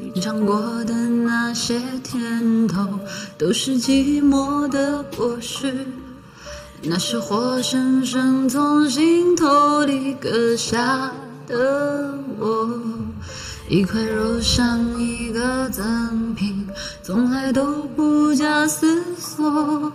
你尝过的那些甜头，都是寂寞的果实。那是活生生从心头里割下的我，一块肉像一个赠品，从来都不假思索。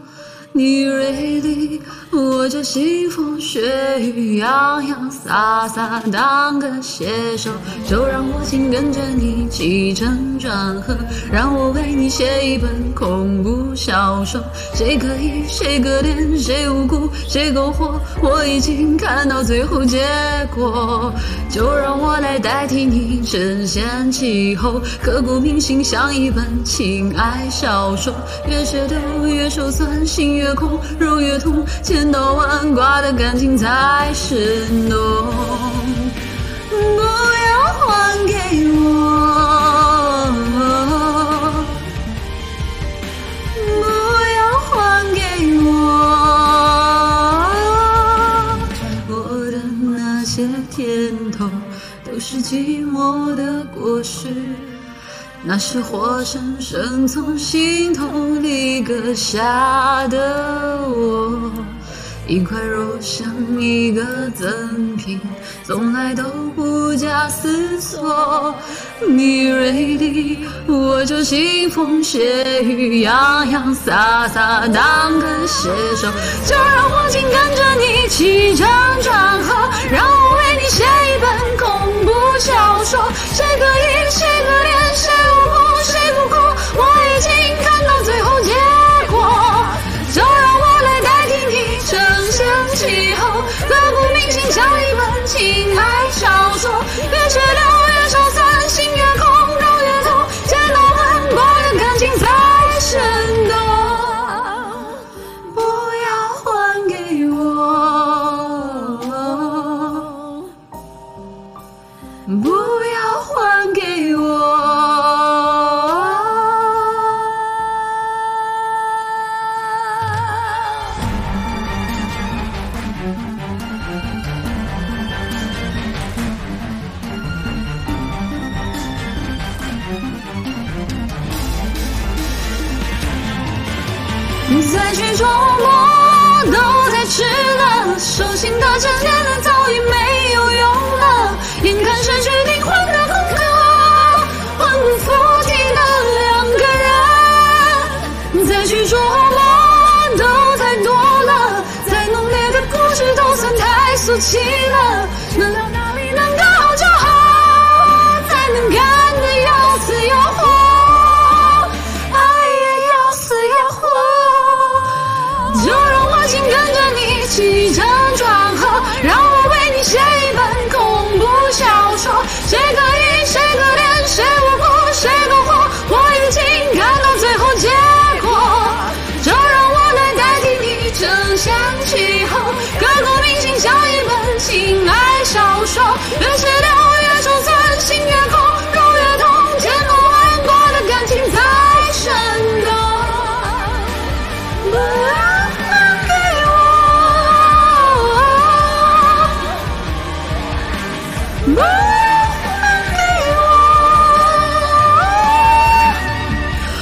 你锐利，我就腥风血雨，洋洋洒洒当个写手。就让我紧跟着你起承转合，让我为你写一本。恐怖小说。谁可疑，谁可怜，谁无辜，谁苟活？我已经看到最后结果。就让我来代替你承先启后，刻骨铭心像一本。情爱小说。越写都越手酸，心越。越空，肉越痛，千刀万剐的感情才是浓。不要还给我，不要还给我，我的那些甜头，都是寂寞的果实。那是活生生从心头里割下的我，一块肉像一个赠品，从来都不假思索。你锐利，我就腥风血雨，洋洋洒洒当个写手。就让我紧跟着你起承再去琢心跟着你起承转合，让我为你写一本。